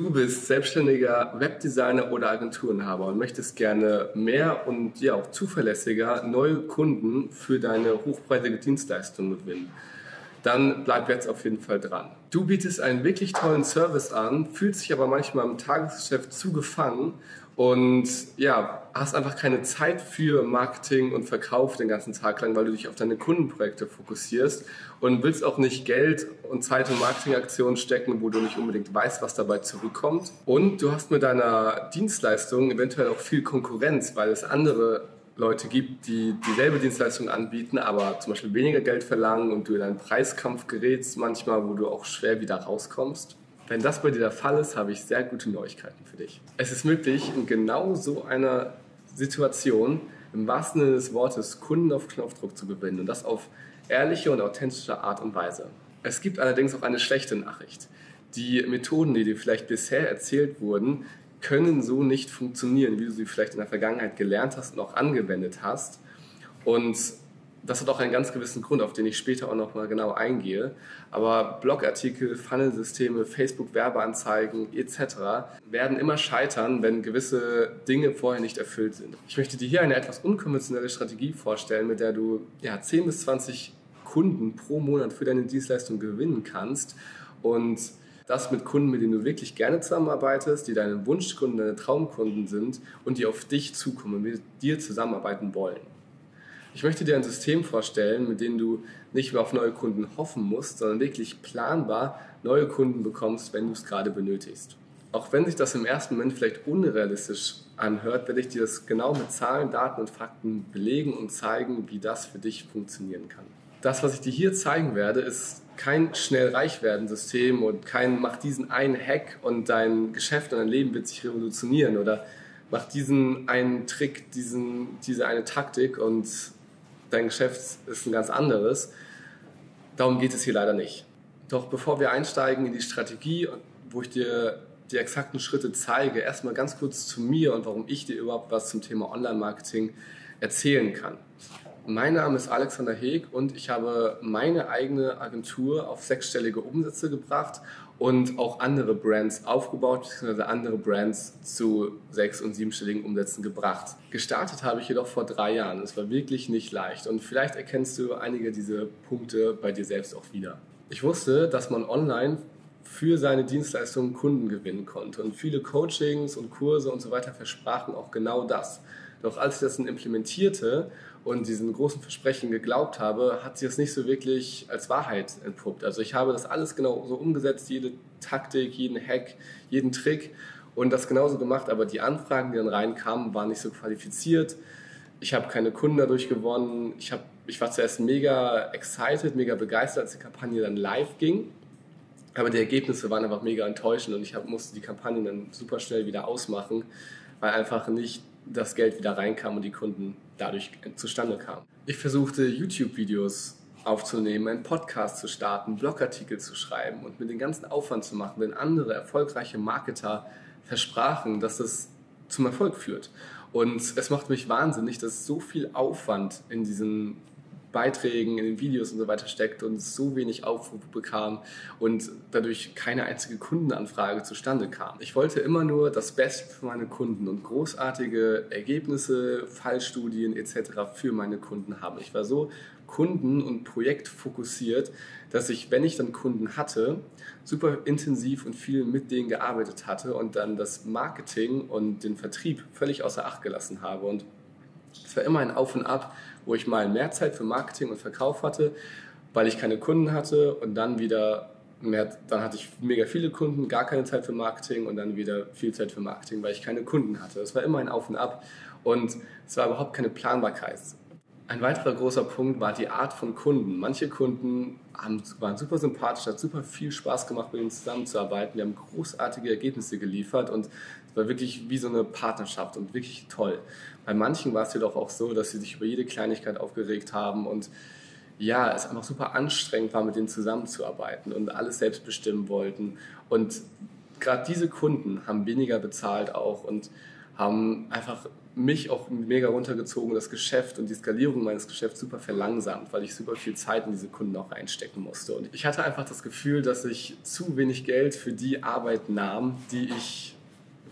Du bist selbstständiger Webdesigner oder Agenturenhaber und möchtest gerne mehr und ja auch zuverlässiger neue Kunden für deine hochpreisige Dienstleistung gewinnen. Dann bleib jetzt auf jeden Fall dran. Du bietest einen wirklich tollen Service an, fühlst dich aber manchmal im Tagesgeschäft zu gefangen und ja, hast einfach keine Zeit für Marketing und Verkauf den ganzen Tag lang, weil du dich auf deine Kundenprojekte fokussierst und willst auch nicht Geld und Zeit in Marketingaktionen stecken, wo du nicht unbedingt weißt, was dabei zurückkommt. Und du hast mit deiner Dienstleistung eventuell auch viel Konkurrenz, weil es andere Leute gibt, die dieselbe Dienstleistung anbieten, aber zum Beispiel weniger Geld verlangen und du in einen Preiskampf gerätst manchmal, wo du auch schwer wieder rauskommst. Wenn das bei dir der Fall ist, habe ich sehr gute Neuigkeiten für dich. Es ist möglich, in genau so einer Situation im wahrsten Sinne des Wortes Kunden auf Knopfdruck zu gewinnen und das auf ehrliche und authentische Art und Weise. Es gibt allerdings auch eine schlechte Nachricht. Die Methoden, die dir vielleicht bisher erzählt wurden, können so nicht funktionieren, wie du sie vielleicht in der Vergangenheit gelernt hast und auch angewendet hast. Und das hat auch einen ganz gewissen Grund, auf den ich später auch noch mal genau eingehe. Aber Blogartikel, Funnelsysteme, Facebook-Werbeanzeigen etc. werden immer scheitern, wenn gewisse Dinge vorher nicht erfüllt sind. Ich möchte dir hier eine etwas unkonventionelle Strategie vorstellen, mit der du ja, 10 bis 20 Kunden pro Monat für deine Dienstleistung gewinnen kannst und das mit Kunden, mit denen du wirklich gerne zusammenarbeitest, die deine Wunschkunden, deine Traumkunden sind und die auf dich zukommen mit dir zusammenarbeiten wollen. Ich möchte dir ein System vorstellen, mit dem du nicht mehr auf neue Kunden hoffen musst, sondern wirklich planbar neue Kunden bekommst, wenn du es gerade benötigst. Auch wenn sich das im ersten Moment vielleicht unrealistisch anhört, werde ich dir das genau mit Zahlen, Daten und Fakten belegen und zeigen, wie das für dich funktionieren kann. Das, was ich dir hier zeigen werde, ist kein schnell reich werden System und kein mach diesen einen Hack und dein Geschäft und dein Leben wird sich revolutionieren oder mach diesen einen Trick, diesen, diese eine Taktik und dein Geschäft ist ein ganz anderes. Darum geht es hier leider nicht. Doch bevor wir einsteigen in die Strategie, wo ich dir die exakten Schritte zeige, erstmal ganz kurz zu mir und warum ich dir überhaupt was zum Thema Online-Marketing erzählen kann. Mein Name ist Alexander Heeg und ich habe meine eigene Agentur auf sechsstellige Umsätze gebracht und auch andere Brands aufgebaut, beziehungsweise andere Brands zu sechs- und siebenstelligen Umsätzen gebracht. Gestartet habe ich jedoch vor drei Jahren. Es war wirklich nicht leicht und vielleicht erkennst du einige dieser Punkte bei dir selbst auch wieder. Ich wusste, dass man online für seine Dienstleistungen Kunden gewinnen konnte. Und viele Coachings und Kurse und so weiter versprachen auch genau das. Doch als ich das dann implementierte und diesen großen Versprechen geglaubt habe, hat sich das nicht so wirklich als Wahrheit entpuppt. Also ich habe das alles genau so umgesetzt, jede Taktik, jeden Hack, jeden Trick und das genauso gemacht, aber die Anfragen, die dann reinkamen, waren nicht so qualifiziert. Ich habe keine Kunden dadurch gewonnen. Ich, hab, ich war zuerst mega excited, mega begeistert, als die Kampagne dann live ging. Aber die Ergebnisse waren einfach mega enttäuschend und ich hab, musste die Kampagne dann super schnell wieder ausmachen, weil einfach nicht das Geld wieder reinkam und die Kunden dadurch zustande kamen. Ich versuchte YouTube-Videos aufzunehmen, einen Podcast zu starten, Blogartikel zu schreiben und mit den ganzen Aufwand zu machen, wenn andere erfolgreiche Marketer versprachen, dass es zum Erfolg führt. Und es macht mich wahnsinnig, dass so viel Aufwand in diesen Beiträgen, in den Videos und so weiter steckt und so wenig Aufrufe bekam und dadurch keine einzige Kundenanfrage zustande kam. Ich wollte immer nur das Beste für meine Kunden und großartige Ergebnisse, Fallstudien etc. für meine Kunden haben. Ich war so kunden- und projektfokussiert, dass ich, wenn ich dann Kunden hatte, super intensiv und viel mit denen gearbeitet hatte und dann das Marketing und den Vertrieb völlig außer Acht gelassen habe und es war immer ein Auf und Ab, wo ich mal mehr Zeit für Marketing und Verkauf hatte, weil ich keine Kunden hatte und dann wieder mehr, dann hatte ich mega viele Kunden, gar keine Zeit für Marketing und dann wieder viel Zeit für Marketing, weil ich keine Kunden hatte. Es war immer ein Auf und Ab und es war überhaupt keine Planbarkeit. Ein weiterer großer Punkt war die Art von Kunden. Manche Kunden haben, waren super sympathisch, hat super viel Spaß gemacht, mit ihnen zusammenzuarbeiten. Wir haben großartige Ergebnisse geliefert und es war wirklich wie so eine Partnerschaft und wirklich toll. Bei manchen war es jedoch auch so, dass sie sich über jede Kleinigkeit aufgeregt haben und ja, es einfach super anstrengend war, mit denen zusammenzuarbeiten und alles selbst bestimmen wollten. Und gerade diese Kunden haben weniger bezahlt auch und haben einfach mich auch mega runtergezogen, das Geschäft und die Skalierung meines Geschäfts super verlangsamt, weil ich super viel Zeit in diese Kunden auch reinstecken musste. Und ich hatte einfach das Gefühl, dass ich zu wenig Geld für die Arbeit nahm, die ich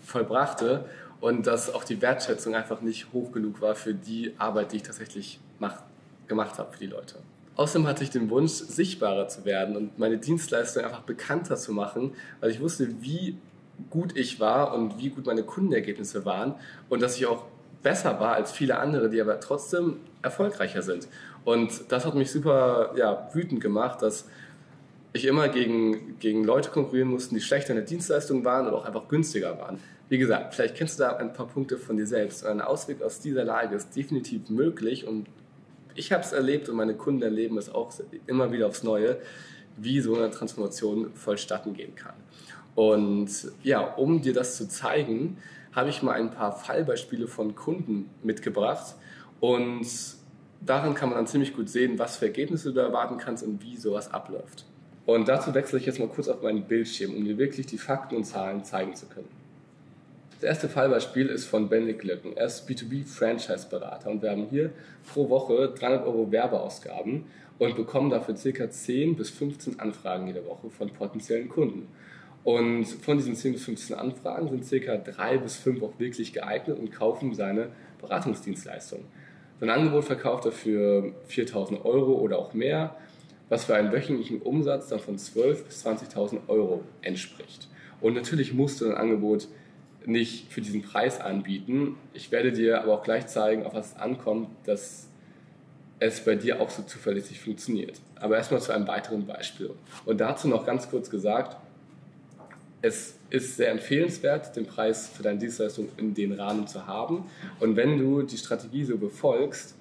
vollbrachte und dass auch die Wertschätzung einfach nicht hoch genug war für die Arbeit, die ich tatsächlich mach, gemacht habe für die Leute. Außerdem hatte ich den Wunsch, sichtbarer zu werden und meine Dienstleistung einfach bekannter zu machen, weil ich wusste, wie gut ich war und wie gut meine Kundenergebnisse waren und dass ich auch besser war als viele andere, die aber trotzdem erfolgreicher sind. Und das hat mich super ja, wütend gemacht, dass ich immer gegen, gegen Leute konkurrieren musste, die schlechter in der Dienstleistung waren oder auch einfach günstiger waren. Wie gesagt, vielleicht kennst du da ein paar Punkte von dir selbst. Ein Ausweg aus dieser Lage ist definitiv möglich und ich habe es erlebt und meine Kunden erleben es auch immer wieder aufs Neue, wie so eine Transformation vollstatten gehen kann. Und ja, um dir das zu zeigen, habe ich mal ein paar Fallbeispiele von Kunden mitgebracht und daran kann man dann ziemlich gut sehen, was für Ergebnisse du erwarten kannst und wie sowas abläuft. Und dazu wechsle ich jetzt mal kurz auf meinen Bildschirm, um dir wirklich die Fakten und Zahlen zeigen zu können. Das erste Fallbeispiel ist von Benedikt Löcken. Er ist B2B-Franchise-Berater und wir haben hier pro Woche 300 Euro Werbeausgaben und bekommen dafür ca. 10 bis 15 Anfragen jede Woche von potenziellen Kunden. Und von diesen 10 bis 15 Anfragen sind ca. 3 bis 5 auch wirklich geeignet und kaufen seine Beratungsdienstleistung. Sein Angebot verkauft er für 4000 Euro oder auch mehr, was für einen wöchentlichen Umsatz dann von 12.000 bis 20.000 Euro entspricht. Und natürlich musst du dein Angebot nicht für diesen Preis anbieten. Ich werde dir aber auch gleich zeigen, auf was es ankommt, dass es bei dir auch so zuverlässig funktioniert. Aber erstmal zu einem weiteren Beispiel. Und dazu noch ganz kurz gesagt, es ist sehr empfehlenswert, den Preis für deine Dienstleistung in den Rahmen zu haben. Und wenn du die Strategie so befolgst,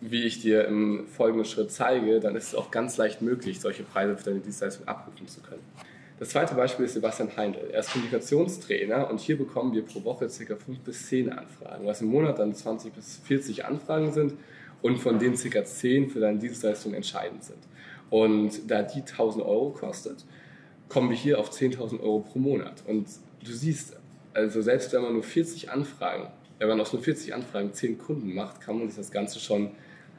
wie ich dir im folgenden Schritt zeige, dann ist es auch ganz leicht möglich, solche Preise für deine Dienstleistung abrufen zu können. Das zweite Beispiel ist Sebastian Heindl. Er ist Kommunikationstrainer und hier bekommen wir pro Woche ca. 5 bis 10 Anfragen, was im Monat dann 20 bis 40 Anfragen sind und von denen ca. 10 für deine Dienstleistung entscheidend sind. Und da die 1000 Euro kostet, kommen wir hier auf 10.000 Euro pro Monat. Und du siehst, also selbst wenn man nur 40 Anfragen, wenn man aus nur 40 Anfragen 10 Kunden macht, kann man sich das Ganze schon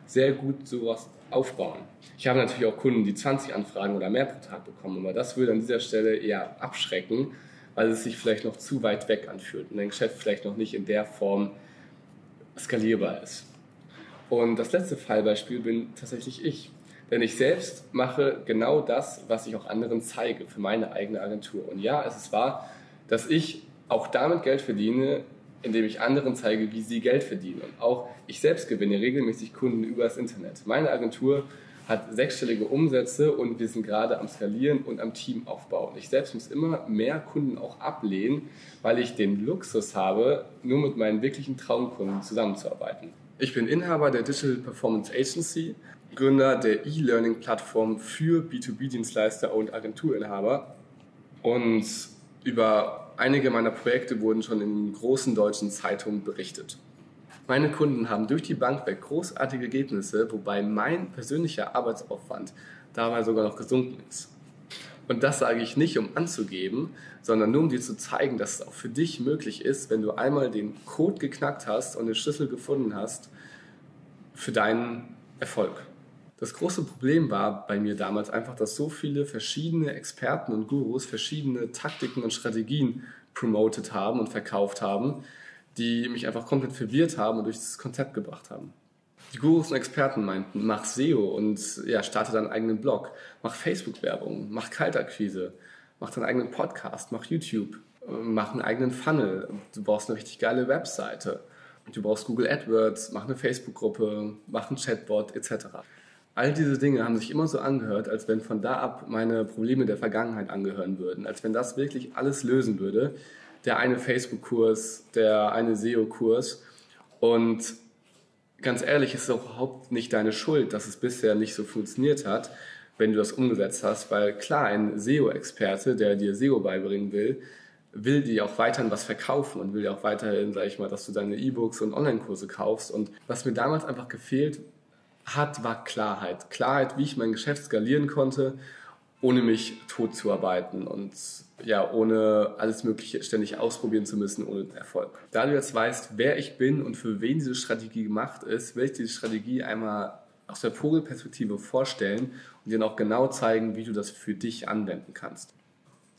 sehr gut sowas aufbauen. Ich habe natürlich auch Kunden, die 20 Anfragen oder mehr pro Tag bekommen, aber das würde an dieser Stelle eher abschrecken, weil es sich vielleicht noch zu weit weg anfühlt und dein Geschäft vielleicht noch nicht in der Form skalierbar ist. Und das letzte Fallbeispiel bin tatsächlich ich. Denn ich selbst mache genau das, was ich auch anderen zeige für meine eigene Agentur. Und ja, es ist wahr, dass ich auch damit Geld verdiene, indem ich anderen zeige, wie sie Geld verdienen. Und auch ich selbst gewinne regelmäßig Kunden über das Internet. Meine Agentur hat sechsstellige Umsätze und wir sind gerade am Skalieren und am Team aufbauen. Ich selbst muss immer mehr Kunden auch ablehnen, weil ich den Luxus habe, nur mit meinen wirklichen Traumkunden zusammenzuarbeiten. Ich bin Inhaber der Digital Performance Agency, Gründer der E-Learning-Plattform für B2B-Dienstleister und Agenturinhaber. Und über einige meiner Projekte wurden schon in großen deutschen Zeitungen berichtet. Meine Kunden haben durch die Bank weg großartige Ergebnisse, wobei mein persönlicher Arbeitsaufwand dabei sogar noch gesunken ist. Und das sage ich nicht, um anzugeben, sondern nur um dir zu zeigen, dass es auch für dich möglich ist, wenn du einmal den Code geknackt hast und den Schlüssel gefunden hast für deinen Erfolg. Das große Problem war bei mir damals einfach, dass so viele verschiedene Experten und Gurus verschiedene Taktiken und Strategien promotet haben und verkauft haben, die mich einfach komplett verwirrt haben und durch das Konzept gebracht haben. Die Gurus und Experten meinten, mach SEO und ja, starte deinen eigenen Blog, mach Facebook-Werbung, mach Kaltakquise, mach deinen eigenen Podcast, mach YouTube, mach einen eigenen Funnel, du brauchst eine richtig geile Webseite, du brauchst Google AdWords, mach eine Facebook-Gruppe, mach einen Chatbot etc. All diese Dinge haben sich immer so angehört, als wenn von da ab meine Probleme der Vergangenheit angehören würden, als wenn das wirklich alles lösen würde. Der eine Facebook-Kurs, der eine SEO-Kurs und ganz ehrlich, es ist auch überhaupt nicht deine Schuld, dass es bisher nicht so funktioniert hat, wenn du das umgesetzt hast, weil klar, ein SEO-Experte, der dir SEO beibringen will, will dir auch weiterhin was verkaufen und will dir auch weiterhin, sag ich mal, dass du deine E-Books und Online-Kurse kaufst. Und was mir damals einfach gefehlt hat, war Klarheit. Klarheit, wie ich mein Geschäft skalieren konnte ohne mich tot zu arbeiten und ja, ohne alles Mögliche ständig ausprobieren zu müssen, ohne Erfolg. Da du jetzt weißt, wer ich bin und für wen diese Strategie gemacht ist, will ich diese Strategie einmal aus der Vogelperspektive vorstellen und dir auch genau zeigen, wie du das für dich anwenden kannst.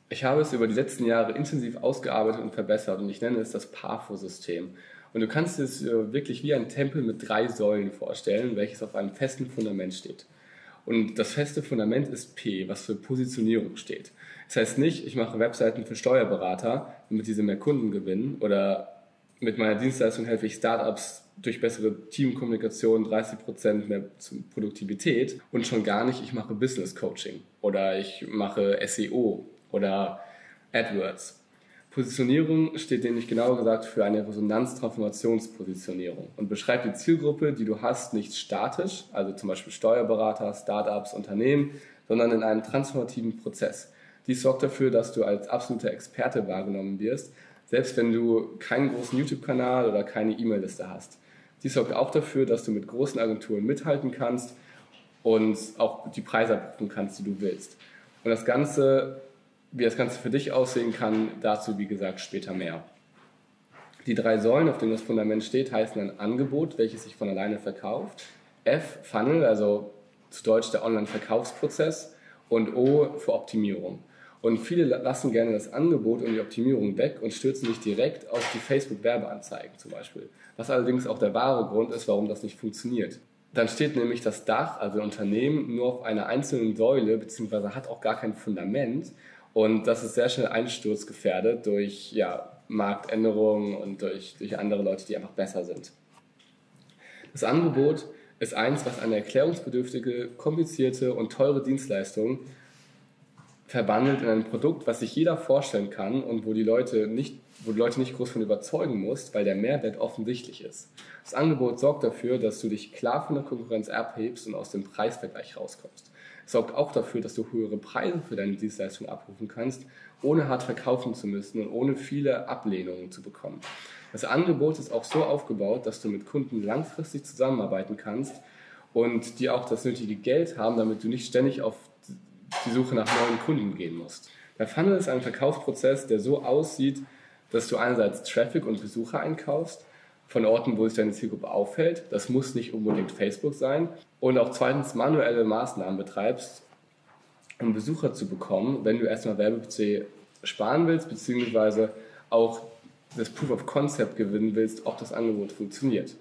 Ich habe es über die letzten Jahre intensiv ausgearbeitet und verbessert und ich nenne es das PAFO-System. Und du kannst es äh, wirklich wie ein Tempel mit drei Säulen vorstellen, welches auf einem festen Fundament steht. Und das feste Fundament ist P, was für Positionierung steht. Das heißt nicht, ich mache Webseiten für Steuerberater, damit diese mehr Kunden gewinnen oder mit meiner Dienstleistung helfe ich Startups durch bessere Teamkommunikation 30% mehr Produktivität und schon gar nicht, ich mache Business Coaching oder ich mache SEO oder AdWords. Positionierung steht nämlich genauer gesagt für eine Resonanztransformationspositionierung und beschreibt die Zielgruppe, die du hast, nicht statisch, also zum Beispiel Steuerberater, Startups, Unternehmen, sondern in einem transformativen Prozess. Dies sorgt dafür, dass du als absoluter Experte wahrgenommen wirst, selbst wenn du keinen großen YouTube-Kanal oder keine E-Mail-Liste hast. Dies sorgt auch dafür, dass du mit großen Agenturen mithalten kannst und auch die Preise abrufen kannst, die du willst. Und das Ganze wie das Ganze für dich aussehen kann, dazu wie gesagt später mehr. Die drei Säulen, auf denen das Fundament steht, heißen ein Angebot, welches sich von alleine verkauft, F, Funnel, also zu Deutsch der Online-Verkaufsprozess und O für Optimierung. Und viele lassen gerne das Angebot und die Optimierung weg und stürzen sich direkt auf die Facebook-Werbeanzeigen zum Beispiel. Was allerdings auch der wahre Grund ist, warum das nicht funktioniert. Dann steht nämlich das Dach, also ein Unternehmen, nur auf einer einzelnen Säule, beziehungsweise hat auch gar kein Fundament und das ist sehr schnell einsturzgefährdet durch ja, Marktänderungen und durch, durch andere Leute, die einfach besser sind. Das Angebot ist eins, was eine erklärungsbedürftige, komplizierte und teure Dienstleistung verbandelt in ein Produkt, was sich jeder vorstellen kann und wo die Leute nicht, wo die Leute nicht groß von überzeugen musst, weil der Mehrwert offensichtlich ist. Das Angebot sorgt dafür, dass du dich klar von der Konkurrenz abhebst und aus dem Preisvergleich rauskommst sorgt auch dafür, dass du höhere Preise für deine Dienstleistung abrufen kannst, ohne hart verkaufen zu müssen und ohne viele Ablehnungen zu bekommen. Das Angebot ist auch so aufgebaut, dass du mit Kunden langfristig zusammenarbeiten kannst und die auch das nötige Geld haben, damit du nicht ständig auf die Suche nach neuen Kunden gehen musst. Der Funnel ist ein Verkaufsprozess, der so aussieht, dass du einerseits Traffic und Besucher einkaufst, von Orten, wo sich deine Zielgruppe aufhält. Das muss nicht unbedingt Facebook sein. Und auch zweitens manuelle Maßnahmen betreibst, um Besucher zu bekommen, wenn du erstmal Werbebudget sparen willst, beziehungsweise auch das Proof of Concept gewinnen willst, ob das Angebot funktioniert.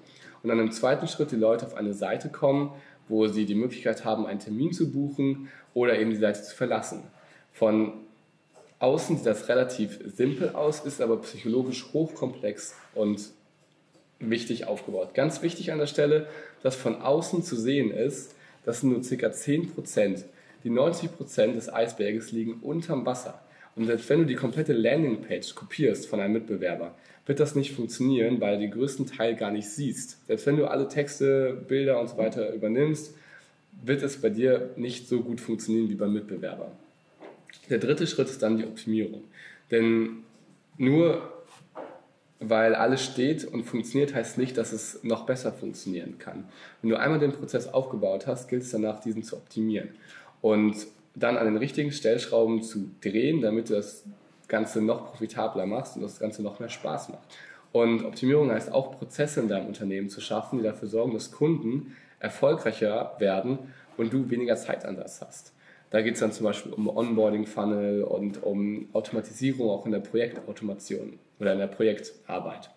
Und dann im zweiten Schritt die Leute auf eine Seite kommen, wo sie die Möglichkeit haben, einen Termin zu buchen oder eben die Seite zu verlassen. Von außen sieht das relativ simpel aus, ist aber psychologisch hochkomplex und wichtig aufgebaut. Ganz wichtig an der Stelle, dass von außen zu sehen ist, dass nur ca. 10%, die 90% des Eisberges liegen unterm Wasser. Und selbst wenn du die komplette Landingpage kopierst von einem Mitbewerber, wird das nicht funktionieren, weil du den größten Teil gar nicht siehst. Selbst wenn du alle Texte, Bilder und so weiter übernimmst, wird es bei dir nicht so gut funktionieren wie beim Mitbewerber. Der dritte Schritt ist dann die Optimierung. Denn nur weil alles steht und funktioniert, heißt nicht, dass es noch besser funktionieren kann. Wenn du einmal den Prozess aufgebaut hast, gilt es danach, diesen zu optimieren und dann an den richtigen Stellschrauben zu drehen, damit du das Ganze noch profitabler machst und das Ganze noch mehr Spaß macht. Und Optimierung heißt auch, Prozesse in deinem Unternehmen zu schaffen, die dafür sorgen, dass Kunden erfolgreicher werden und du weniger Zeitansatz hast. Da geht es dann zum Beispiel um Onboarding-Funnel und um Automatisierung auch in der Projektautomation oder in der Projektarbeit.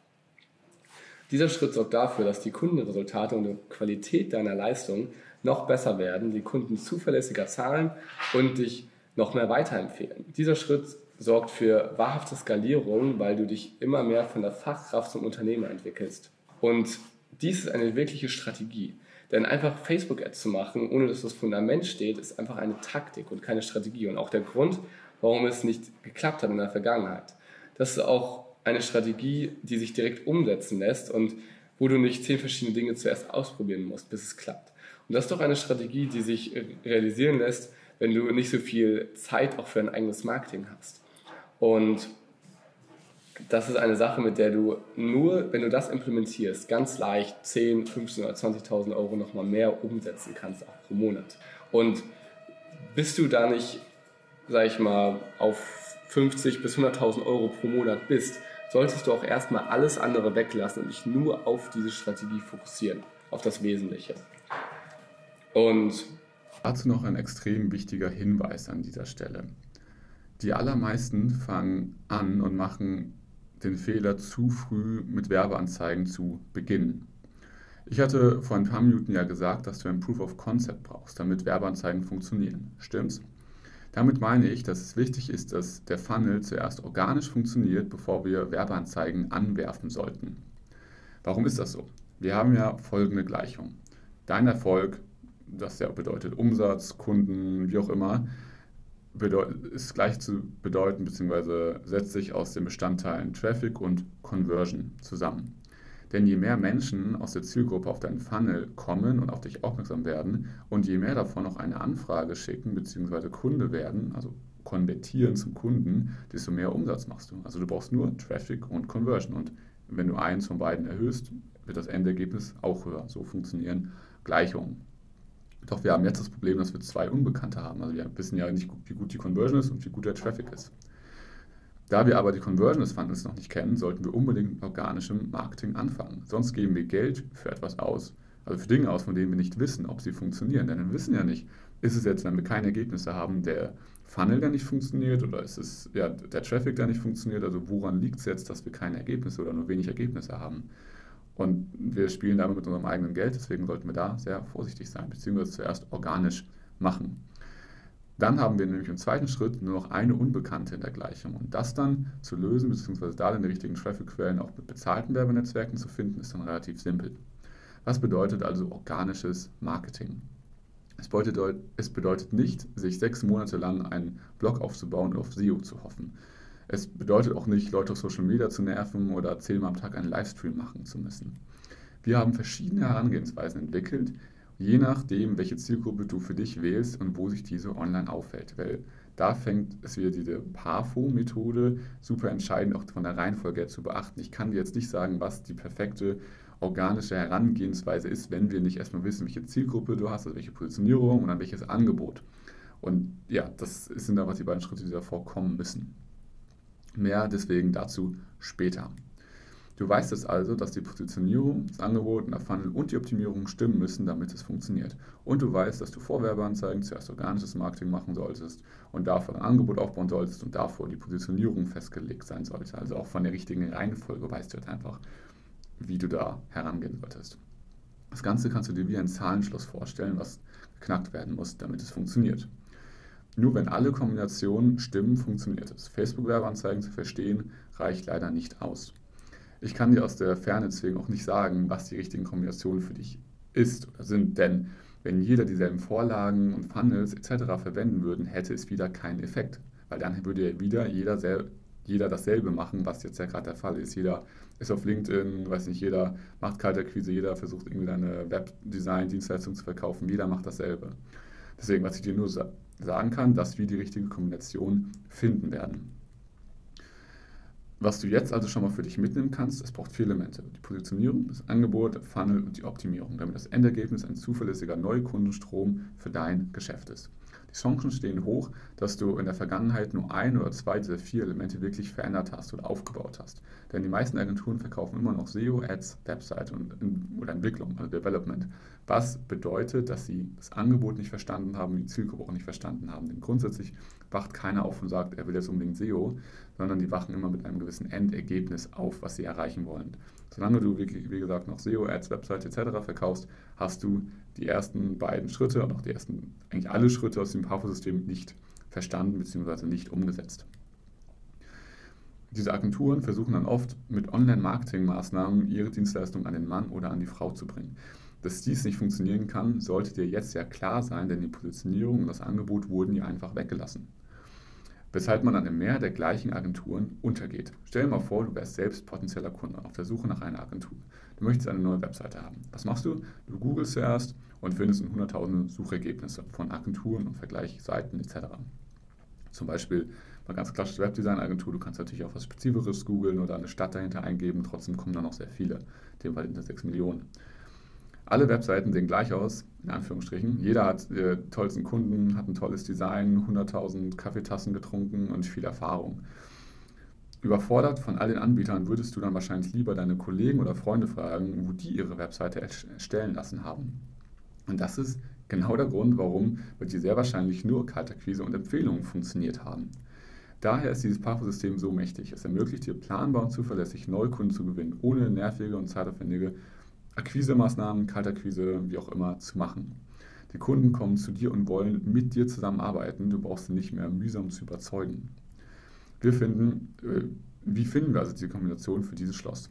Dieser Schritt sorgt dafür, dass die Kundenresultate und die Qualität deiner Leistung noch besser werden, die Kunden zuverlässiger zahlen und dich noch mehr weiterempfehlen. Dieser Schritt sorgt für wahrhafte Skalierung, weil du dich immer mehr von der Fachkraft zum Unternehmer entwickelst. Und dies ist eine wirkliche Strategie. Denn einfach Facebook-Ads zu machen, ohne dass das Fundament steht, ist einfach eine Taktik und keine Strategie. Und auch der Grund, warum es nicht geklappt hat in der Vergangenheit. Das ist auch eine Strategie, die sich direkt umsetzen lässt und wo du nicht zehn verschiedene Dinge zuerst ausprobieren musst, bis es klappt. Und das ist doch eine Strategie, die sich realisieren lässt, wenn du nicht so viel Zeit auch für ein eigenes Marketing hast. Und das ist eine Sache, mit der du nur, wenn du das implementierst, ganz leicht 10, 15 oder 20.000 Euro nochmal mehr umsetzen kannst, auch pro Monat. Und bist du da nicht sag ich mal, auf 50 bis 100.000 Euro pro Monat bist, solltest du auch erstmal alles andere weglassen und dich nur auf diese Strategie fokussieren, auf das Wesentliche. Und dazu noch ein extrem wichtiger Hinweis an dieser Stelle. Die allermeisten fangen an und machen den Fehler, zu früh mit Werbeanzeigen zu beginnen. Ich hatte vor ein paar Minuten ja gesagt, dass du ein Proof of Concept brauchst, damit Werbeanzeigen funktionieren. Stimmt's? Damit meine ich, dass es wichtig ist, dass der Funnel zuerst organisch funktioniert, bevor wir Werbeanzeigen anwerfen sollten. Warum ist das so? Wir haben ja folgende Gleichung. Dein Erfolg, das ja bedeutet Umsatz, Kunden, wie auch immer, ist gleich zu bedeuten bzw. setzt sich aus den Bestandteilen Traffic und Conversion zusammen. Denn je mehr Menschen aus der Zielgruppe auf deinen Funnel kommen und auf dich aufmerksam werden und je mehr davon noch eine Anfrage schicken bzw. Kunde werden, also konvertieren zum Kunden, desto mehr Umsatz machst du. Also du brauchst nur Traffic und Conversion. Und wenn du eins von beiden erhöhst, wird das Endergebnis auch höher. So funktionieren Gleichungen. Doch wir haben jetzt das Problem, dass wir zwei Unbekannte haben. Also wir wissen ja nicht, wie gut die Conversion ist und wie gut der Traffic ist. Da wir aber die Conversion des Funnels noch nicht kennen, sollten wir unbedingt mit organischem Marketing anfangen. Sonst geben wir Geld für etwas aus, also für Dinge aus, von denen wir nicht wissen, ob sie funktionieren. Denn wir wissen ja nicht, ist es jetzt, wenn wir keine Ergebnisse haben, der Funnel, der nicht funktioniert, oder ist es ja, der Traffic, der nicht funktioniert? Also woran liegt es jetzt, dass wir keine Ergebnisse oder nur wenig Ergebnisse haben? Und wir spielen damit mit unserem eigenen Geld, deswegen sollten wir da sehr vorsichtig sein, beziehungsweise zuerst organisch machen. Dann haben wir nämlich im zweiten Schritt nur noch eine Unbekannte in der Gleichung. Und das dann zu lösen, beziehungsweise da dann die richtigen Traffic-Quellen auch mit bezahlten Werbenetzwerken zu finden, ist dann relativ simpel. Was bedeutet also organisches Marketing? Es bedeutet, es bedeutet nicht, sich sechs Monate lang einen Blog aufzubauen und auf SEO zu hoffen. Es bedeutet auch nicht, Leute auf Social Media zu nerven oder zehnmal am Tag einen Livestream machen zu müssen. Wir haben verschiedene Herangehensweisen entwickelt, je nachdem, welche Zielgruppe du für dich wählst und wo sich diese online auffällt. Weil da fängt es wieder diese PAFO-Methode super entscheidend auch von der Reihenfolge zu beachten. Ich kann dir jetzt nicht sagen, was die perfekte organische Herangehensweise ist, wenn wir nicht erstmal wissen, welche Zielgruppe du hast, also welche Positionierung und dann welches Angebot. Und ja, das sind was die beiden Schritte, die davor kommen müssen. Mehr deswegen dazu später. Du weißt es also, dass die Positionierung, das Angebot, der Funnel und die Optimierung stimmen müssen, damit es funktioniert. Und du weißt, dass du vor Werbeanzeigen zuerst organisches Marketing machen solltest und davor ein Angebot aufbauen solltest und davor die Positionierung festgelegt sein sollte. Also auch von der richtigen Reihenfolge weißt du jetzt einfach, wie du da herangehen solltest. Das Ganze kannst du dir wie ein Zahlenschloss vorstellen, was geknackt werden muss, damit es funktioniert. Nur wenn alle Kombinationen stimmen, funktioniert es. Facebook-Werbeanzeigen zu verstehen, reicht leider nicht aus. Ich kann dir aus der Ferne deswegen auch nicht sagen, was die richtigen Kombinationen für dich ist oder sind, denn wenn jeder dieselben Vorlagen und Funnels etc. verwenden würde, hätte es wieder keinen Effekt, weil dann würde ja wieder jeder, jeder dasselbe machen, was jetzt ja gerade der Fall ist. Jeder ist auf LinkedIn, weiß nicht, jeder macht Kalterquise, jeder versucht irgendwie eine Webdesign-Dienstleistung zu verkaufen, jeder macht dasselbe. Deswegen, was ich dir nur sagen kann, dass wir die richtige Kombination finden werden. Was du jetzt also schon mal für dich mitnehmen kannst, es braucht vier Elemente. Die Positionierung, das Angebot, der Funnel und die Optimierung, damit das Endergebnis ein zuverlässiger Neukundenstrom für dein Geschäft ist. Die Chancen stehen hoch, dass du in der Vergangenheit nur ein oder zwei dieser vier Elemente wirklich verändert hast oder aufgebaut hast. Denn die meisten Agenturen verkaufen immer noch SEO, Ads, Website und, oder Entwicklung, also Development. Was bedeutet, dass sie das Angebot nicht verstanden haben, die Zielgruppe auch nicht verstanden haben. Denn grundsätzlich wacht keiner auf und sagt, er will jetzt unbedingt SEO, sondern die wachen immer mit einem gewissen Endergebnis auf, was sie erreichen wollen. Solange du, wie, gesagt, noch SEO, Ads, Website etc. verkaufst, hast du die ersten beiden Schritte und auch die ersten, eigentlich alle Schritte aus dem PAFO-System nicht verstanden bzw. nicht umgesetzt. Diese Agenturen versuchen dann oft mit Online-Marketing-Maßnahmen ihre Dienstleistung an den Mann oder an die Frau zu bringen. Dass dies nicht funktionieren kann, sollte dir jetzt ja klar sein, denn die Positionierung und das Angebot wurden ja einfach weggelassen weshalb man dann im Meer der gleichen Agenturen untergeht. Stell dir mal vor, du wärst selbst potenzieller Kunde auf der Suche nach einer Agentur. Du möchtest eine neue Webseite haben. Was machst du? Du googelst zuerst und findest in hunderttausende Suchergebnisse von Agenturen und Vergleichsseiten etc. Zum Beispiel eine ganz klassische Webdesign-Agentur. Du kannst natürlich auch was Spezifisches googeln oder eine Stadt dahinter eingeben. Trotzdem kommen dann noch sehr viele. In dem Fall das 6 Millionen. Alle Webseiten sehen gleich aus, in Anführungsstrichen. Jeder hat äh, tollsten Kunden, hat ein tolles Design, 100.000 Kaffeetassen getrunken und viel Erfahrung. Überfordert von all den Anbietern würdest du dann wahrscheinlich lieber deine Kollegen oder Freunde fragen, wo die ihre Webseite erstellen lassen haben. Und das ist genau der Grund, warum bei dir sehr wahrscheinlich nur Kaltakquise und Empfehlungen funktioniert haben. Daher ist dieses Parfo-System so mächtig. Es ermöglicht dir planbar und zuverlässig Neukunden zu gewinnen, ohne nervige und zeitaufwendige Akquisemaßnahmen, Kaltakquise, wie auch immer, zu machen. Die Kunden kommen zu dir und wollen mit dir zusammenarbeiten. Du brauchst sie nicht mehr mühsam zu überzeugen. Wir finden, äh, wie finden wir also die Kombination für dieses Schloss?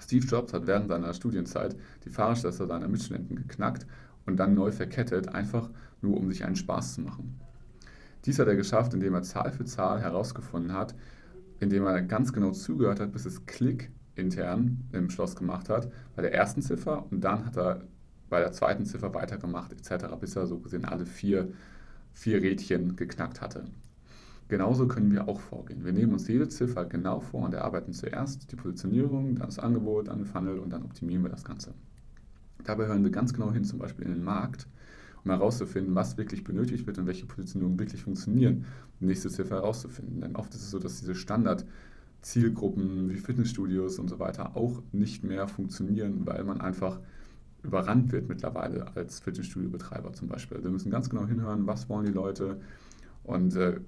Steve Jobs hat während seiner Studienzeit die Fahrradschlösser seiner Mitstudenten geknackt und dann neu verkettet, einfach nur um sich einen Spaß zu machen. Dies hat er geschafft, indem er Zahl für Zahl herausgefunden hat, indem er ganz genau zugehört hat, bis es Klick intern im Schloss gemacht hat, bei der ersten Ziffer und dann hat er bei der zweiten Ziffer weitergemacht etc., bis er so gesehen alle vier, vier Rädchen geknackt hatte. Genauso können wir auch vorgehen. Wir nehmen uns jede Ziffer genau vor und erarbeiten zuerst die Positionierung, dann das Angebot, dann den Funnel und dann optimieren wir das Ganze. Dabei hören wir ganz genau hin, zum Beispiel in den Markt, um herauszufinden, was wirklich benötigt wird und welche Positionierungen wirklich funktionieren, die nächste Ziffer herauszufinden. Denn oft ist es so, dass diese Standard- Zielgruppen wie Fitnessstudios und so weiter auch nicht mehr funktionieren, weil man einfach überrannt wird mittlerweile als Fitnessstudio-Betreiber zum Beispiel. Wir müssen ganz genau hinhören, was wollen die Leute und äh,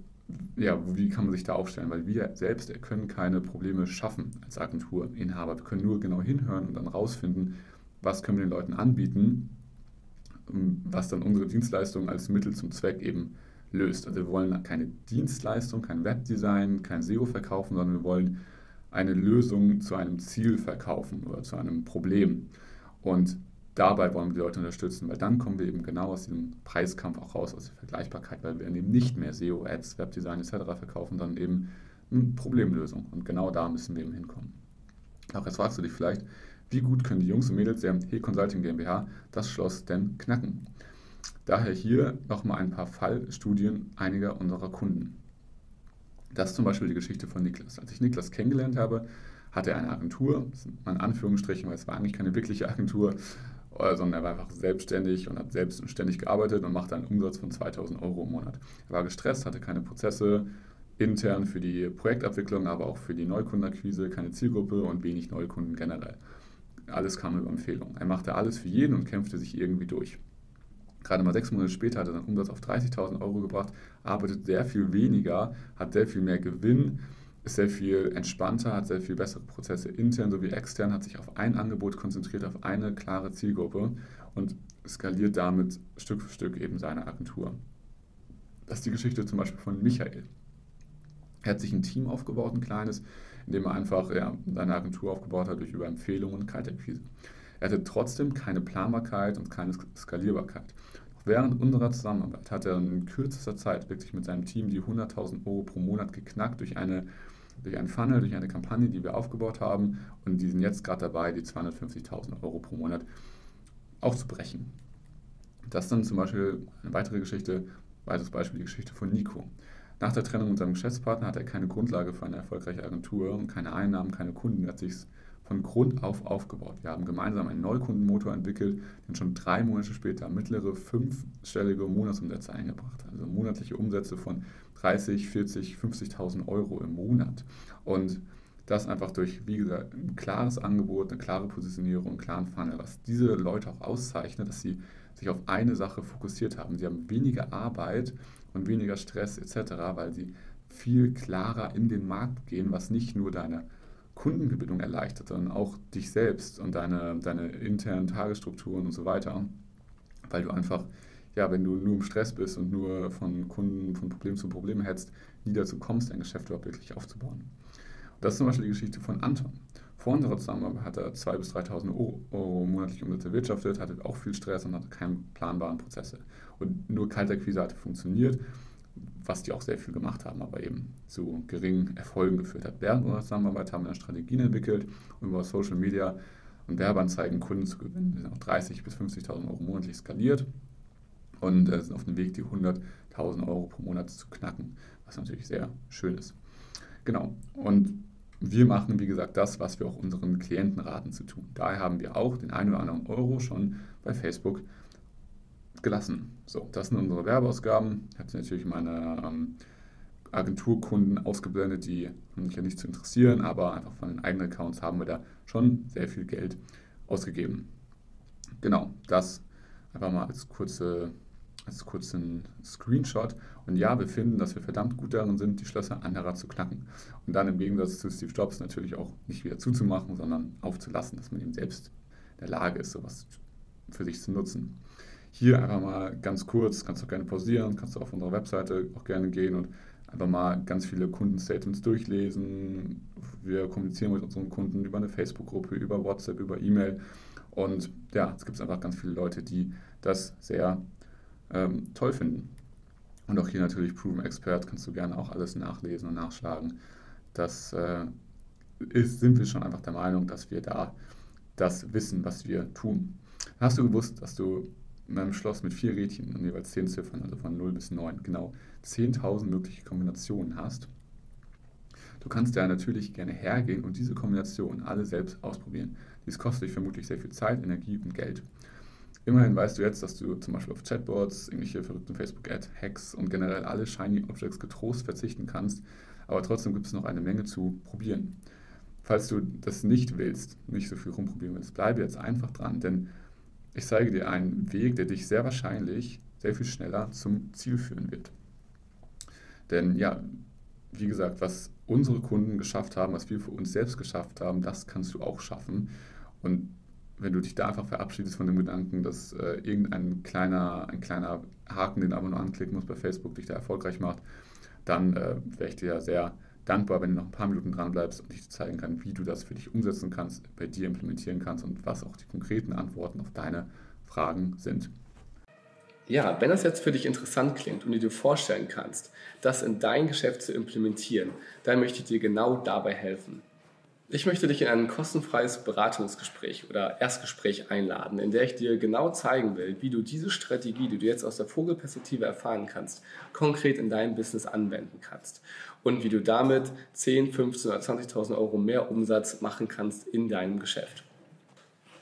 ja, wie kann man sich da aufstellen, weil wir selbst können keine Probleme schaffen als Agenturinhaber. Wir können nur genau hinhören und dann rausfinden, was können wir den Leuten anbieten, was dann unsere Dienstleistung als Mittel zum Zweck eben löst. Also wir wollen keine Dienstleistung, kein Webdesign, kein SEO verkaufen, sondern wir wollen eine Lösung zu einem Ziel verkaufen oder zu einem Problem. Und dabei wollen wir die Leute unterstützen, weil dann kommen wir eben genau aus diesem Preiskampf auch raus, aus der Vergleichbarkeit, weil wir eben nicht mehr SEO, Ads, Webdesign etc. verkaufen, sondern eben eine Problemlösung. Und genau da müssen wir eben hinkommen. Auch jetzt fragst du dich vielleicht, wie gut können die Jungs und Mädels der He Consulting GmbH das Schloss denn knacken? Daher hier nochmal ein paar Fallstudien einiger unserer Kunden. Das ist zum Beispiel die Geschichte von Niklas. Als ich Niklas kennengelernt habe, hatte er eine Agentur, in Anführungsstrichen, weil es war eigentlich keine wirkliche Agentur, äh, sondern er war einfach selbstständig und hat selbstständig gearbeitet und machte einen Umsatz von 2000 Euro im Monat. Er war gestresst, hatte keine Prozesse intern für die Projektabwicklung, aber auch für die Neukundenakquise, keine Zielgruppe und wenig Neukunden generell. Alles kam über Empfehlungen. Er machte alles für jeden und kämpfte sich irgendwie durch. Gerade mal sechs Monate später hat er seinen Umsatz auf 30.000 Euro gebracht, arbeitet sehr viel weniger, hat sehr viel mehr Gewinn, ist sehr viel entspannter, hat sehr viel bessere Prozesse intern sowie extern, hat sich auf ein Angebot konzentriert, auf eine klare Zielgruppe und skaliert damit Stück für Stück eben seine Agentur. Das ist die Geschichte zum Beispiel von Michael. Er hat sich ein Team aufgebaut, ein kleines, in dem er einfach ja, seine Agentur aufgebaut hat durch über Empfehlungen und Kaltakquise. Er hatte trotzdem keine Planbarkeit und keine Skalierbarkeit. Während unserer Zusammenarbeit hat er in kürzester Zeit wirklich mit seinem Team die 100.000 Euro pro Monat geknackt durch eine durch einen Funnel, durch eine Kampagne, die wir aufgebaut haben und die sind jetzt gerade dabei, die 250.000 Euro pro Monat aufzubrechen. Das ist dann zum Beispiel eine weitere Geschichte, weiteres Beispiel die Geschichte von Nico. Nach der Trennung mit seinem Geschäftspartner hat er keine Grundlage für eine erfolgreiche Agentur und keine Einnahmen, keine Kunden. Er hat sich von Grund auf aufgebaut. Wir haben gemeinsam einen Neukundenmotor entwickelt, den schon drei Monate später mittlere fünfstellige Monatsumsätze eingebracht hat. Also monatliche Umsätze von 30, 40, 50.000 Euro im Monat. Und das einfach durch, wie gesagt, ein klares Angebot, eine klare Positionierung, einen klaren Funnel, was diese Leute auch auszeichnet, dass sie sich auf eine Sache fokussiert haben. Sie haben weniger Arbeit und weniger Stress etc., weil sie viel klarer in den Markt gehen, was nicht nur deine Kundengewinnung erleichtert, sondern auch dich selbst und deine, deine internen Tagesstrukturen und so weiter. Weil du einfach, ja, wenn du nur im Stress bist und nur von Kunden, von Problem zu Problem hetzt, nie dazu kommst, dein Geschäft überhaupt wirklich aufzubauen. Und das ist zum Beispiel die Geschichte von Anton. Vor unserer Zusammenarbeit hat er 2.000 bis 3.000 Euro, monatlich Umsatz erwirtschaftet, hatte auch viel Stress und hatte keine planbaren Prozesse. Und nur Kaltakquise hatte funktioniert was die auch sehr viel gemacht haben, aber eben zu geringen Erfolgen geführt hat. Während unserer Zusammenarbeit haben wir Strategien entwickelt, um über Social Media und Werbeanzeigen Kunden zu gewinnen. Wir sind auf 30.000 bis 50.000 Euro monatlich skaliert und äh, sind auf dem Weg, die 100.000 Euro pro Monat zu knacken, was natürlich sehr schön ist. Genau. Und wir machen, wie gesagt, das, was wir auch unseren Klienten raten zu tun. Daher haben wir auch den einen oder anderen Euro schon bei Facebook gelassen. So, das sind unsere Werbeausgaben. Ich habe natürlich meine ähm, Agenturkunden ausgeblendet, die mich ja nicht zu interessieren, aber einfach von den eigenen Accounts haben wir da schon sehr viel Geld ausgegeben. Genau, das einfach mal als, kurze, als kurzen Screenshot. Und ja, wir finden, dass wir verdammt gut darin sind, die Schlösser anderer zu knacken. Und dann im Gegensatz zu Steve Jobs natürlich auch nicht wieder zuzumachen, sondern aufzulassen, dass man eben selbst in der Lage ist, sowas für sich zu nutzen. Hier einfach mal ganz kurz, kannst du gerne pausieren, kannst du auf unsere Webseite auch gerne gehen und einfach mal ganz viele Kundenstatements durchlesen. Wir kommunizieren mit unseren Kunden über eine Facebook-Gruppe, über WhatsApp, über E-Mail. Und ja, es gibt einfach ganz viele Leute, die das sehr ähm, toll finden. Und auch hier natürlich Proven Expert, kannst du gerne auch alles nachlesen und nachschlagen. Das äh, ist, sind wir schon einfach der Meinung, dass wir da das wissen, was wir tun. Hast du gewusst, dass du in einem Schloss mit vier Rädchen und jeweils zehn Ziffern, also von 0 bis 9, genau 10.000 mögliche Kombinationen hast. Du kannst ja natürlich gerne hergehen und diese Kombinationen alle selbst ausprobieren. Dies kostet dich vermutlich sehr viel Zeit, Energie und Geld. Immerhin weißt du jetzt, dass du zum Beispiel auf Chatboards, irgendwelche verrückten Facebook-Ad-Hacks und generell alle Shiny Objects getrost verzichten kannst, aber trotzdem gibt es noch eine Menge zu probieren. Falls du das nicht willst, nicht so viel rumprobieren willst, bleibe jetzt einfach dran, denn ich zeige dir einen Weg, der dich sehr wahrscheinlich sehr viel schneller zum Ziel führen wird. Denn ja, wie gesagt, was unsere Kunden geschafft haben, was wir für uns selbst geschafft haben, das kannst du auch schaffen. Und wenn du dich da einfach verabschiedest von dem Gedanken, dass äh, irgendein kleiner, ein kleiner Haken, den du aber nur anklicken musst bei Facebook, dich da erfolgreich macht, dann äh, wäre ich dir ja sehr dankbar, wenn du noch ein paar Minuten dran bleibst und ich dir zeigen kann, wie du das für dich umsetzen kannst, bei dir implementieren kannst und was auch die konkreten Antworten auf deine Fragen sind. Ja, wenn das jetzt für dich interessant klingt und du dir vorstellen kannst, das in dein Geschäft zu implementieren, dann möchte ich dir genau dabei helfen. Ich möchte dich in ein kostenfreies Beratungsgespräch oder Erstgespräch einladen, in der ich dir genau zeigen will, wie du diese Strategie, die du jetzt aus der Vogelperspektive erfahren kannst, konkret in deinem Business anwenden kannst und wie du damit 10, 15 oder 20.000 Euro mehr Umsatz machen kannst in deinem Geschäft.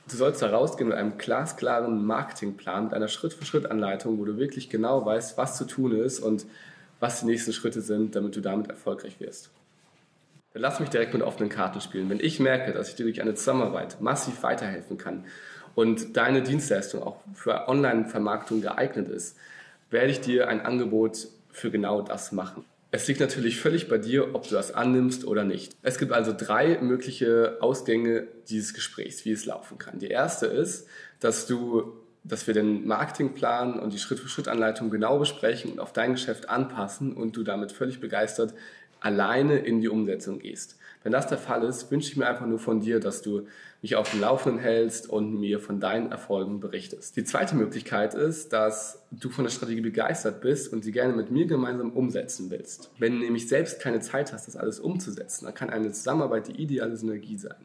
Du sollst da rausgehen mit einem glasklaren Marketingplan, mit einer Schritt-für-Schritt-Anleitung, wo du wirklich genau weißt, was zu tun ist und was die nächsten Schritte sind, damit du damit erfolgreich wirst. Dann lass mich direkt mit offenen Karten spielen. Wenn ich merke, dass ich dir durch eine Zusammenarbeit massiv weiterhelfen kann und deine Dienstleistung auch für Online-Vermarktung geeignet ist, werde ich dir ein Angebot für genau das machen. Es liegt natürlich völlig bei dir, ob du das annimmst oder nicht. Es gibt also drei mögliche Ausgänge dieses Gesprächs, wie es laufen kann. Die erste ist, dass du dass wir den Marketingplan und die Schritt-für-Schritt-Anleitung genau besprechen und auf dein Geschäft anpassen und du damit völlig begeistert alleine in die Umsetzung gehst. Wenn das der Fall ist, wünsche ich mir einfach nur von dir, dass du mich auf dem Laufenden hältst und mir von deinen Erfolgen berichtest. Die zweite Möglichkeit ist, dass du von der Strategie begeistert bist und sie gerne mit mir gemeinsam umsetzen willst. Wenn du nämlich selbst keine Zeit hast, das alles umzusetzen, dann kann eine Zusammenarbeit die ideale Synergie sein.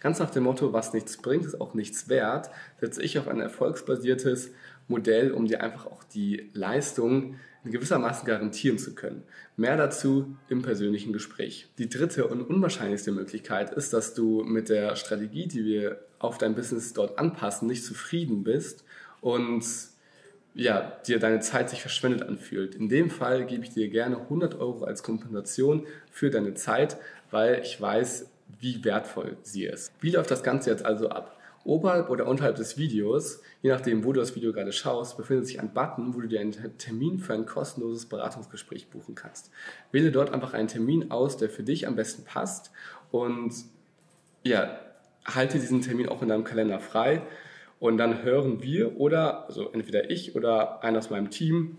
Ganz nach dem Motto, was nichts bringt, ist auch nichts wert, setze ich auf ein erfolgsbasiertes Modell, um dir einfach auch die Leistung in gewissermaßen garantieren zu können. Mehr dazu im persönlichen Gespräch. Die dritte und unwahrscheinlichste Möglichkeit ist, dass du mit der Strategie, die wir auf dein Business dort anpassen, nicht zufrieden bist und ja, dir deine Zeit sich verschwendet anfühlt. In dem Fall gebe ich dir gerne 100 Euro als Kompensation für deine Zeit, weil ich weiß, wie wertvoll sie ist. Wie läuft das Ganze jetzt also ab? Oberhalb oder unterhalb des Videos, je nachdem, wo du das Video gerade schaust, befindet sich ein Button, wo du dir einen Termin für ein kostenloses Beratungsgespräch buchen kannst. Wähle dort einfach einen Termin aus, der für dich am besten passt und ja, halte diesen Termin auch in deinem Kalender frei und dann hören wir oder, also entweder ich oder einer aus meinem Team,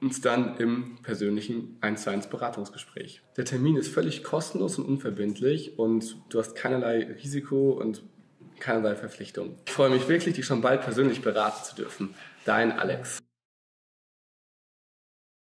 uns dann im persönlichen 1 zu 1 Beratungsgespräch. Der Termin ist völlig kostenlos und unverbindlich und du hast keinerlei Risiko und keinerlei Verpflichtung. Ich freue mich wirklich, dich schon bald persönlich beraten zu dürfen. Dein Alex.